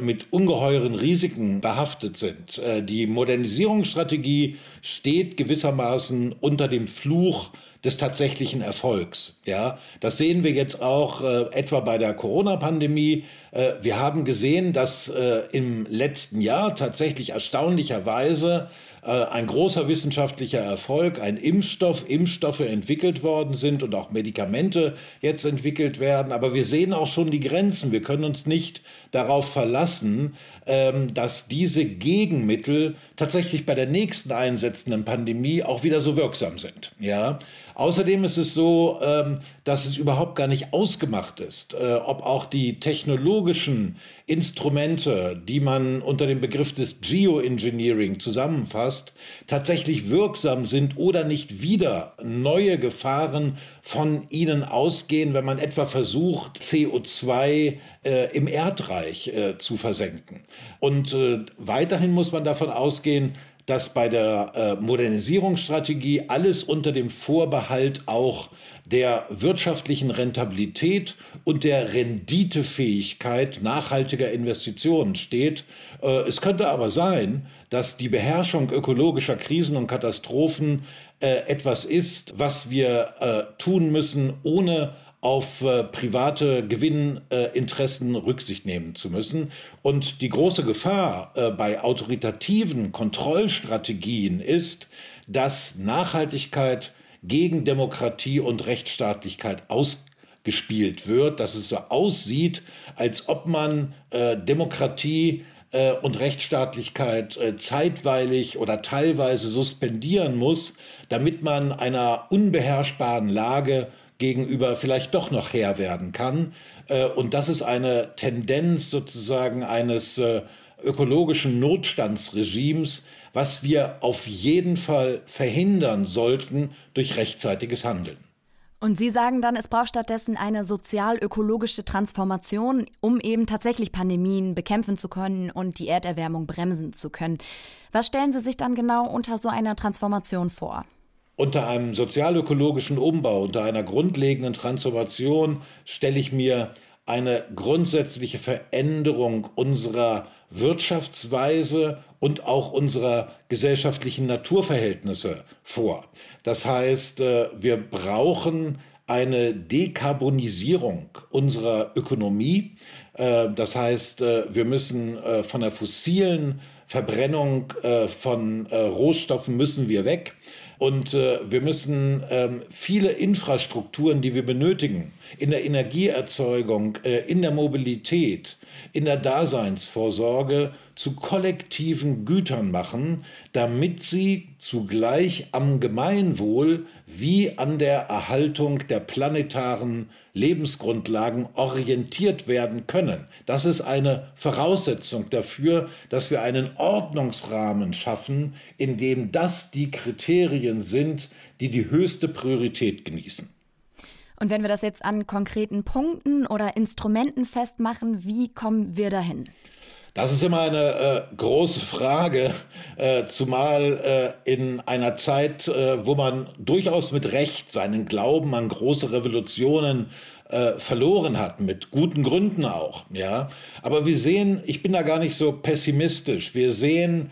mit ungeheuren Risiken behaftet sind. die Modernisierungsstrategie steht gewissermaßen unter dem Fluch des tatsächlichen Erfolgs. Ja, das sehen wir jetzt auch äh, etwa bei der Corona-Pandemie. Äh, wir haben gesehen, dass äh, im letzten Jahr tatsächlich erstaunlicherweise äh, ein großer wissenschaftlicher Erfolg, ein Impfstoff, Impfstoffe entwickelt worden sind und auch Medikamente jetzt entwickelt werden. Aber wir sehen auch schon die Grenzen. Wir können uns nicht darauf verlassen, ähm, dass diese Gegenmittel tatsächlich bei der nächsten einsetzenden Pandemie auch wieder so wirksam sind. Ja, Außerdem ist es so, ähm, dass es überhaupt gar nicht ausgemacht ist, äh, ob auch die technologischen Instrumente, die man unter dem Begriff des Geoengineering zusammenfasst, tatsächlich wirksam sind oder nicht wieder neue Gefahren von ihnen ausgehen, wenn man etwa versucht, CO2 äh, im Erdreich äh, zu versenken. Und äh, weiterhin muss man davon ausgehen, dass bei der äh, Modernisierungsstrategie alles unter dem Vorbehalt auch der wirtschaftlichen Rentabilität und der Renditefähigkeit nachhaltiger Investitionen steht. Äh, es könnte aber sein, dass die Beherrschung ökologischer Krisen und Katastrophen äh, etwas ist, was wir äh, tun müssen, ohne auf äh, private Gewinninteressen äh, Rücksicht nehmen zu müssen. Und die große Gefahr äh, bei autoritativen Kontrollstrategien ist, dass Nachhaltigkeit gegen Demokratie und Rechtsstaatlichkeit ausgespielt wird, dass es so aussieht, als ob man äh, Demokratie äh, und Rechtsstaatlichkeit äh, zeitweilig oder teilweise suspendieren muss, damit man einer unbeherrschbaren Lage gegenüber vielleicht doch noch Herr werden kann. Äh, und das ist eine Tendenz sozusagen eines äh, ökologischen Notstandsregimes, was wir auf jeden Fall verhindern sollten durch rechtzeitiges Handeln.
Und Sie sagen dann, es braucht stattdessen eine sozial-ökologische Transformation, um eben tatsächlich Pandemien bekämpfen zu können und die Erderwärmung bremsen zu können. Was stellen Sie sich dann genau unter so einer Transformation vor?
Unter einem sozialökologischen Umbau, unter einer grundlegenden Transformation stelle ich mir eine grundsätzliche Veränderung unserer Wirtschaftsweise und auch unserer gesellschaftlichen Naturverhältnisse vor. Das heißt, äh, wir brauchen eine Dekarbonisierung unserer Ökonomie. Äh, das heißt, äh, wir müssen von der fossilen Verbrennung von Rohstoffen müssen wir weg. Und äh, wir müssen ähm, viele Infrastrukturen, die wir benötigen, in der Energieerzeugung, äh, in der Mobilität, in der Daseinsvorsorge zu kollektiven Gütern machen, damit sie zugleich am Gemeinwohl wie an der Erhaltung der planetaren Lebensgrundlagen orientiert werden können. Das ist eine Voraussetzung dafür, dass wir einen Ordnungsrahmen schaffen, in dem das die Kriterien sind, die die höchste Priorität genießen.
Und wenn wir das jetzt an konkreten Punkten oder Instrumenten festmachen, wie kommen wir dahin?
Das ist immer eine äh, große Frage, äh, zumal äh, in einer Zeit, äh, wo man durchaus mit Recht seinen Glauben an große Revolutionen äh, verloren hat, mit guten Gründen auch. Ja, aber wir sehen, ich bin da gar nicht so pessimistisch. Wir sehen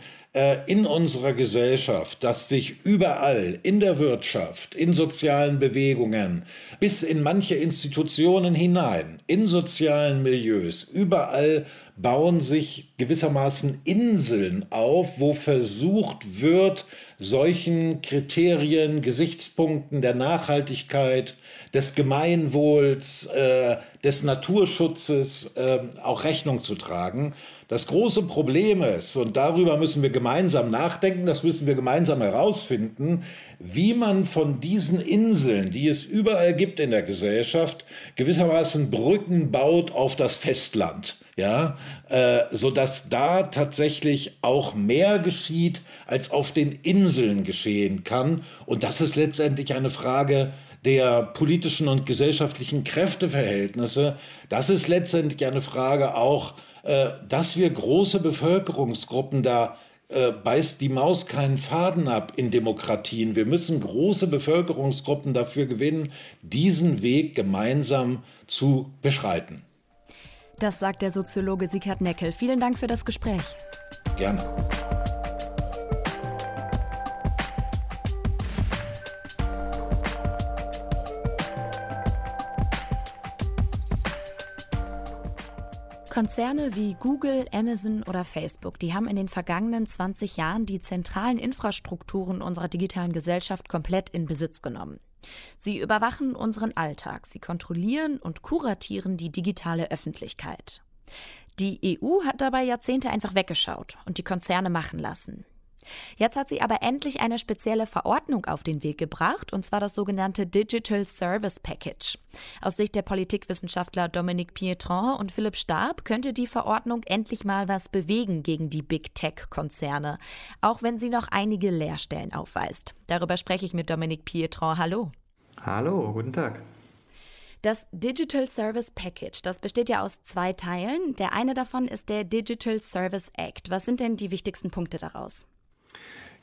in unserer Gesellschaft, dass sich überall in der Wirtschaft, in sozialen Bewegungen, bis in manche Institutionen hinein, in sozialen Milieus, überall bauen sich gewissermaßen Inseln auf, wo versucht wird, solchen Kriterien, Gesichtspunkten der Nachhaltigkeit, des Gemeinwohls, äh, des Naturschutzes äh, auch Rechnung zu tragen. Das große Problem ist, und darüber müssen wir gemeinsam nachdenken, das müssen wir gemeinsam herausfinden, wie man von diesen Inseln, die es überall gibt in der Gesellschaft, gewissermaßen Brücken baut auf das Festland ja, äh, so dass da tatsächlich auch mehr geschieht, als auf den Inseln geschehen kann. Und das ist letztendlich eine Frage der politischen und gesellschaftlichen Kräfteverhältnisse. Das ist letztendlich eine Frage auch, dass wir große Bevölkerungsgruppen da äh, beißt die Maus keinen Faden ab in Demokratien. Wir müssen große Bevölkerungsgruppen dafür gewinnen, diesen Weg gemeinsam zu beschreiten.
Das sagt der Soziologe Sieghard Neckel. Vielen Dank für das Gespräch.
Gerne.
Konzerne wie Google, Amazon oder Facebook, die haben in den vergangenen 20 Jahren die zentralen Infrastrukturen unserer digitalen Gesellschaft komplett in Besitz genommen. Sie überwachen unseren Alltag, sie kontrollieren und kuratieren die digitale Öffentlichkeit. Die EU hat dabei Jahrzehnte einfach weggeschaut und die Konzerne machen lassen. Jetzt hat sie aber endlich eine spezielle Verordnung auf den Weg gebracht, und zwar das sogenannte Digital Service Package. Aus Sicht der Politikwissenschaftler Dominique Pietron und Philipp Stab könnte die Verordnung endlich mal was bewegen gegen die Big Tech-Konzerne, auch wenn sie noch einige Leerstellen aufweist. Darüber spreche ich mit Dominique Pietron. Hallo.
Hallo, guten Tag.
Das Digital Service Package, das besteht ja aus zwei Teilen. Der eine davon ist der Digital Service Act. Was sind denn die wichtigsten Punkte daraus?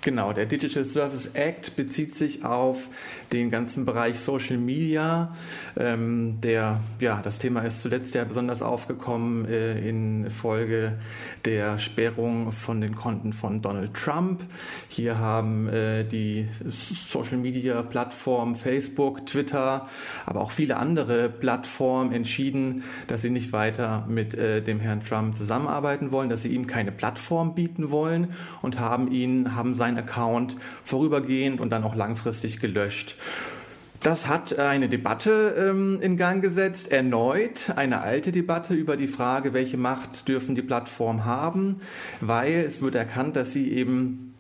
Genau, der Digital Service Act bezieht sich auf den ganzen Bereich Social Media. Ähm, der, ja, das Thema ist zuletzt ja besonders aufgekommen äh, in Folge der Sperrung von den Konten von Donald Trump. Hier haben äh, die Social Media Plattformen Facebook, Twitter, aber auch viele andere Plattformen entschieden, dass sie nicht weiter mit äh, dem Herrn Trump zusammenarbeiten wollen, dass sie ihm keine Plattform bieten wollen und haben ihn, haben sein seinen Account vorübergehend und dann auch langfristig gelöscht. Das hat eine Debatte ähm, in Gang gesetzt, erneut eine alte Debatte über die Frage, welche Macht dürfen die Plattformen haben, weil es wird erkannt, dass sie eben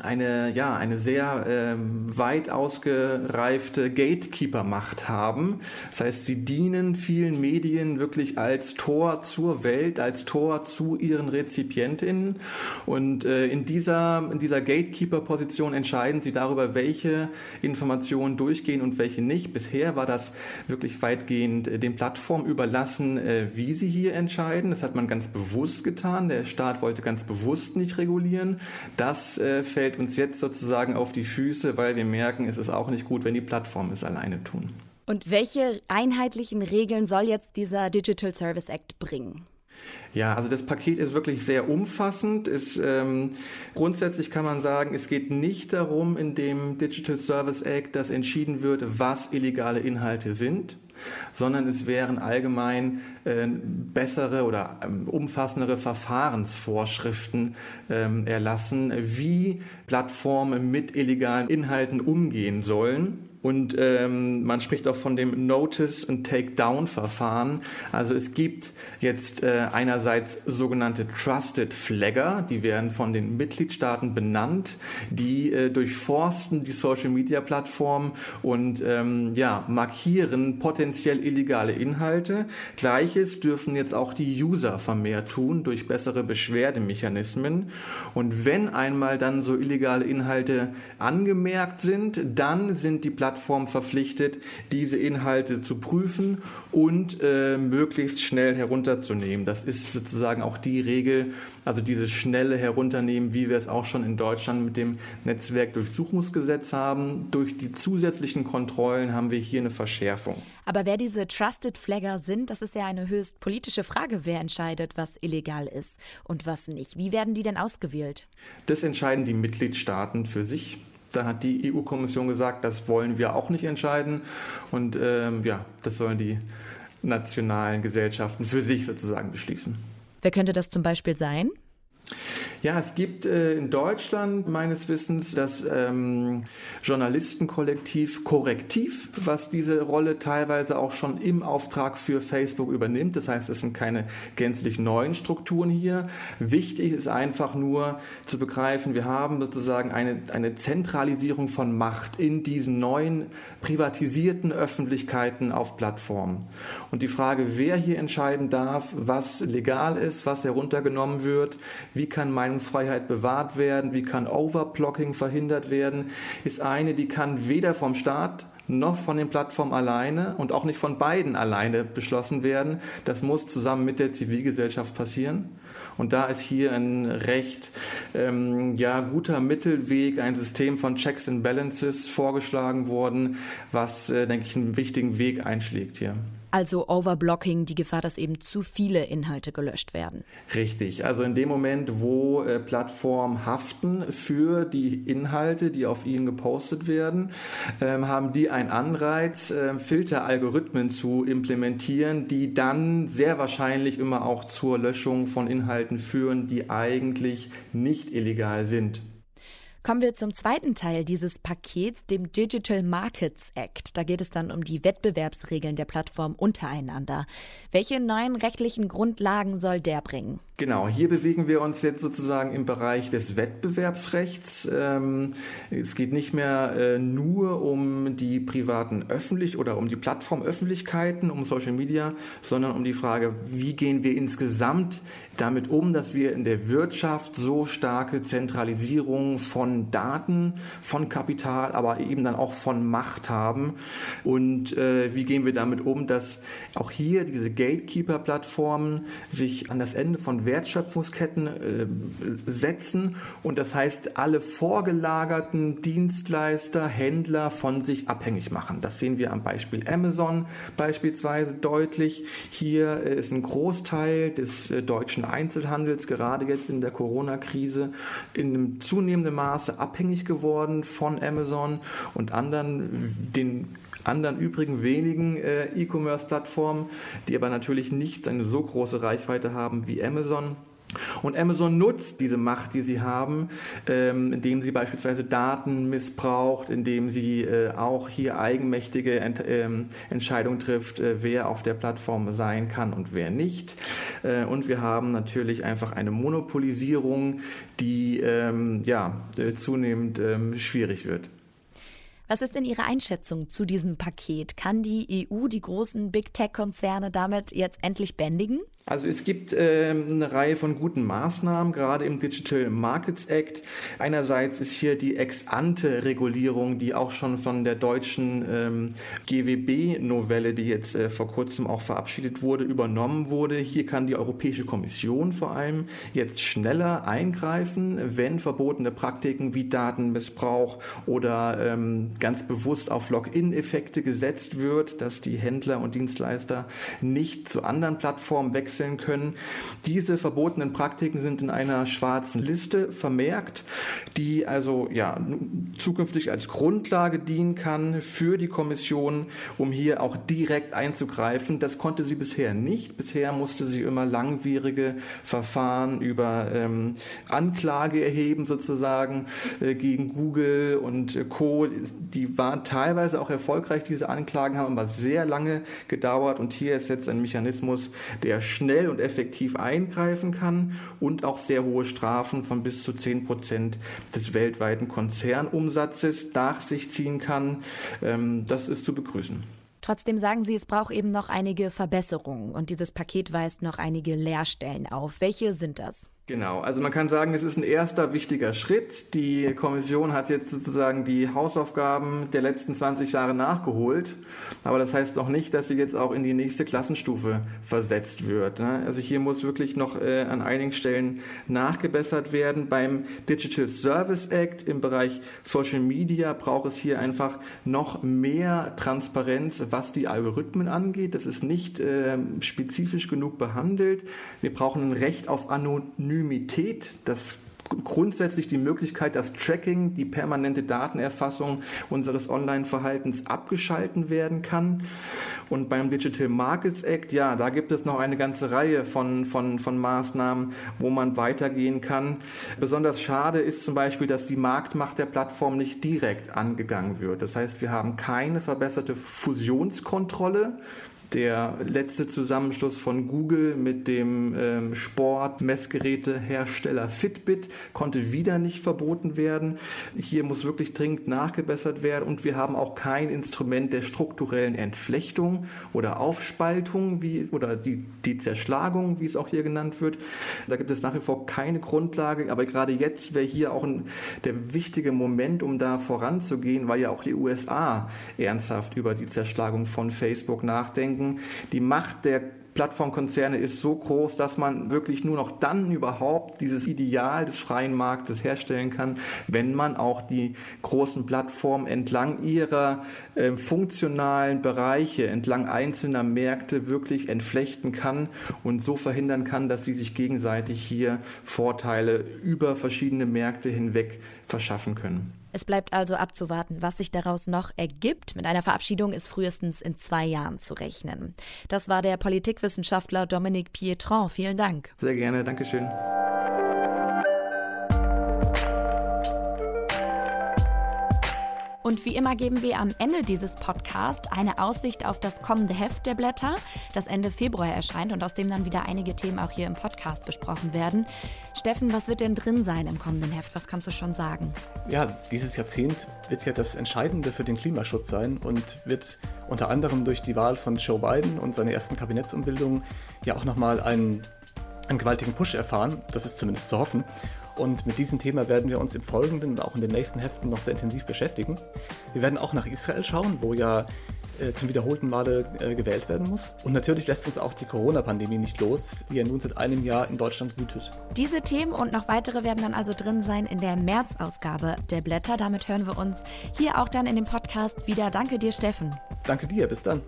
eine, ja, eine sehr ähm, weit ausgereifte Gatekeeper-Macht haben. Das heißt, sie dienen vielen Medien wirklich als Tor zur Welt, als Tor zu ihren Rezipientinnen. Und äh, in dieser, in dieser Gatekeeper-Position entscheiden sie darüber, welche Informationen durchgehen und welche nicht. Bisher war das wirklich weitgehend äh, den Plattformen überlassen, äh, wie sie hier entscheiden. Das hat man ganz bewusst getan. Der Staat wollte ganz bewusst nicht regulieren. Das äh, fällt fällt uns jetzt sozusagen auf die Füße, weil wir merken, es ist auch nicht gut, wenn die Plattformen es alleine tun.
Und welche einheitlichen Regeln soll jetzt dieser Digital Service Act bringen?
Ja, also das Paket ist wirklich sehr umfassend. Es, ähm, grundsätzlich kann man sagen, es geht nicht darum in dem Digital Service Act, dass entschieden wird, was illegale Inhalte sind, sondern es wären allgemein äh, bessere oder ähm, umfassendere Verfahrensvorschriften ähm, erlassen, wie Plattformen mit illegalen Inhalten umgehen sollen. Und ähm, man spricht auch von dem Notice- and Takedown-Verfahren. Also es gibt jetzt äh, einerseits sogenannte Trusted Flagger, die werden von den Mitgliedstaaten benannt, die äh, durchforsten die Social-Media-Plattform und ähm, ja, markieren potenziell illegale Inhalte. Gleiches dürfen jetzt auch die User vermehrt tun durch bessere Beschwerdemechanismen. Und wenn einmal dann so illegale Inhalte angemerkt sind, dann sind die Plattformen Plattform verpflichtet, diese Inhalte zu prüfen und äh, möglichst schnell herunterzunehmen. Das ist sozusagen auch die Regel, also dieses schnelle Herunternehmen, wie wir es auch schon in Deutschland mit dem Netzwerkdurchsuchungsgesetz haben. Durch die zusätzlichen Kontrollen haben wir hier eine Verschärfung.
Aber wer diese Trusted Flagger sind, das ist ja eine höchst politische Frage, wer entscheidet, was illegal ist und was nicht. Wie werden die denn ausgewählt?
Das entscheiden die Mitgliedstaaten für sich. Da hat die EU-Kommission gesagt, das wollen wir auch nicht entscheiden. Und ähm, ja, das sollen die nationalen Gesellschaften für sich sozusagen beschließen.
Wer könnte das zum Beispiel sein?
Ja, es gibt äh, in Deutschland meines Wissens das ähm, Journalistenkollektiv Korrektiv, was diese Rolle teilweise auch schon im Auftrag für Facebook übernimmt. Das heißt, es sind keine gänzlich neuen Strukturen hier. Wichtig ist einfach nur zu begreifen, wir haben sozusagen eine, eine Zentralisierung von Macht in diesen neuen privatisierten Öffentlichkeiten auf Plattformen. Und die Frage, wer hier entscheiden darf, was legal ist, was heruntergenommen wird, wie kann mein Meinungsfreiheit bewahrt werden, wie kann Overblocking verhindert werden, ist eine, die kann weder vom Staat noch von den Plattformen alleine und auch nicht von beiden alleine beschlossen werden. Das muss zusammen mit der Zivilgesellschaft passieren. Und da ist hier ein recht ähm, ja, guter Mittelweg, ein System von Checks and Balances vorgeschlagen worden, was, äh, denke ich, einen wichtigen Weg einschlägt hier.
Also Overblocking, die Gefahr, dass eben zu viele Inhalte gelöscht werden.
Richtig. Also in dem Moment, wo äh, Plattformen haften für die Inhalte, die auf ihnen gepostet werden, ähm, haben die einen Anreiz, äh, Filteralgorithmen zu implementieren, die dann sehr wahrscheinlich immer auch zur Löschung von Inhalten führen, die eigentlich nicht illegal sind.
Kommen wir zum zweiten Teil dieses Pakets, dem Digital Markets Act. Da geht es dann um die Wettbewerbsregeln der Plattform untereinander. Welche neuen rechtlichen Grundlagen soll der bringen?
Genau, hier bewegen wir uns jetzt sozusagen im Bereich des Wettbewerbsrechts. Ähm, es geht nicht mehr äh, nur um die privaten öffentlich oder um die Plattformöffentlichkeiten, um Social Media, sondern um die Frage, wie gehen wir insgesamt damit um, dass wir in der Wirtschaft so starke Zentralisierung von Daten, von Kapital, aber eben dann auch von Macht haben. Und äh, wie gehen wir damit um, dass auch hier diese Gatekeeper-Plattformen sich an das Ende von Wertschöpfungsketten äh, setzen und das heißt, alle vorgelagerten Dienstleister, Händler von sich abhängig machen. Das sehen wir am Beispiel Amazon beispielsweise deutlich. Hier ist ein Großteil des äh, deutschen Einzelhandels gerade jetzt in der Corona-Krise in einem zunehmenden Maße abhängig geworden von Amazon und anderen, den anderen übrigen wenigen äh, E-Commerce-Plattformen, die aber natürlich nicht eine so große Reichweite haben wie Amazon. Und Amazon nutzt diese Macht, die sie haben, ähm, indem sie beispielsweise Daten missbraucht, indem sie äh, auch hier eigenmächtige ähm, Entscheidungen trifft, äh, wer auf der Plattform sein kann und wer nicht. Äh, und wir haben natürlich einfach eine Monopolisierung, die ähm, ja, zunehmend schwierig wird.
Was ist denn Ihre Einschätzung zu diesem Paket? Kann die EU die großen Big Tech-Konzerne damit jetzt endlich bändigen?
Also es gibt äh, eine Reihe von guten Maßnahmen, gerade im Digital Markets Act. Einerseits ist hier die Ex-ante-Regulierung, die auch schon von der deutschen ähm, GWB-Novelle, die jetzt äh, vor kurzem auch verabschiedet wurde, übernommen wurde. Hier kann die Europäische Kommission vor allem jetzt schneller eingreifen, wenn verbotene Praktiken wie Datenmissbrauch oder ähm, ganz bewusst auf Login-Effekte gesetzt wird, dass die Händler und Dienstleister nicht zu anderen Plattformen wechseln wechseln können. Diese verbotenen Praktiken sind in einer schwarzen Liste vermerkt, die also ja zukünftig als Grundlage dienen kann für die Kommission, um hier auch direkt einzugreifen. Das konnte sie bisher nicht. Bisher musste sie immer langwierige Verfahren über ähm, Anklage erheben sozusagen äh, gegen Google und äh, Co. Die waren teilweise auch erfolgreich, diese Anklagen haben aber sehr lange gedauert und hier ist jetzt ein Mechanismus, der schnell und effektiv eingreifen kann und auch sehr hohe Strafen von bis zu 10 Prozent des weltweiten Konzernumsatzes nach sich ziehen kann. Ähm, das ist zu begrüßen.
Trotzdem sagen Sie, es braucht eben noch einige Verbesserungen und dieses Paket weist noch einige Leerstellen auf. Welche sind das?
Genau, also man kann sagen, es ist ein erster wichtiger Schritt. Die Kommission hat jetzt sozusagen die Hausaufgaben der letzten 20 Jahre nachgeholt, aber das heißt noch nicht, dass sie jetzt auch in die nächste Klassenstufe versetzt wird. Ne? Also hier muss wirklich noch äh, an einigen Stellen nachgebessert werden. Beim Digital Service Act im Bereich Social Media braucht es hier einfach noch mehr Transparenz, was die Algorithmen angeht. Das ist nicht äh, spezifisch genug behandelt. Wir brauchen ein Recht auf Anonymität Anonymität, das grundsätzlich die Möglichkeit, dass Tracking, die permanente Datenerfassung unseres Online-Verhaltens abgeschalten werden kann. Und beim Digital Markets Act, ja, da gibt es noch eine ganze Reihe von, von, von Maßnahmen, wo man weitergehen kann. Besonders schade ist zum Beispiel, dass die Marktmacht der Plattform nicht direkt angegangen wird. Das heißt, wir haben keine verbesserte Fusionskontrolle der letzte Zusammenschluss von Google mit dem ähm, Sport-Messgerätehersteller Fitbit konnte wieder nicht verboten werden. Hier muss wirklich dringend nachgebessert werden und wir haben auch kein Instrument der strukturellen Entflechtung oder Aufspaltung wie, oder die, die Zerschlagung, wie es auch hier genannt wird. Da gibt es nach wie vor keine Grundlage, aber gerade jetzt wäre hier auch ein, der wichtige Moment, um da voranzugehen, weil ja auch die USA ernsthaft über die Zerschlagung von Facebook nachdenken denken, die Macht der Plattformkonzerne ist so groß, dass man wirklich nur noch dann überhaupt dieses Ideal des freien Marktes herstellen kann, wenn man auch die großen Plattformen entlang ihrer äh, funktionalen Bereiche, entlang einzelner Märkte wirklich entflechten kann und so verhindern kann, dass sie sich gegenseitig hier Vorteile über verschiedene Märkte hinweg verschaffen können.
Es bleibt also abzuwarten, was sich daraus noch ergibt. Mit einer Verabschiedung ist frühestens in zwei Jahren zu rechnen. Das war der Politikwissenschaftler Dominique Pietron. Vielen Dank.
Sehr gerne, Dankeschön.
Und wie immer geben wir am Ende dieses Podcasts eine Aussicht auf das kommende Heft der Blätter, das Ende Februar erscheint und aus dem dann wieder einige Themen auch hier im Podcast besprochen werden. Steffen, was wird denn drin sein im kommenden Heft? Was kannst du schon sagen?
Ja, dieses Jahrzehnt wird ja das Entscheidende für den Klimaschutz sein und wird unter anderem durch die Wahl von Joe Biden und seine ersten Kabinettsumbildungen ja auch nochmal einen, einen gewaltigen Push erfahren. Das ist zumindest zu hoffen. Und mit diesem Thema werden wir uns im Folgenden und auch in den nächsten Heften noch sehr intensiv beschäftigen. Wir werden auch nach Israel schauen, wo ja äh, zum wiederholten Male äh, gewählt werden muss. Und natürlich lässt uns auch die Corona-Pandemie nicht los, die ja nun seit einem Jahr in Deutschland wütet.
Diese Themen und noch weitere werden dann also drin sein in der März-Ausgabe der Blätter. Damit hören wir uns hier auch dann in dem Podcast wieder. Danke dir, Steffen.
Danke dir, bis dann.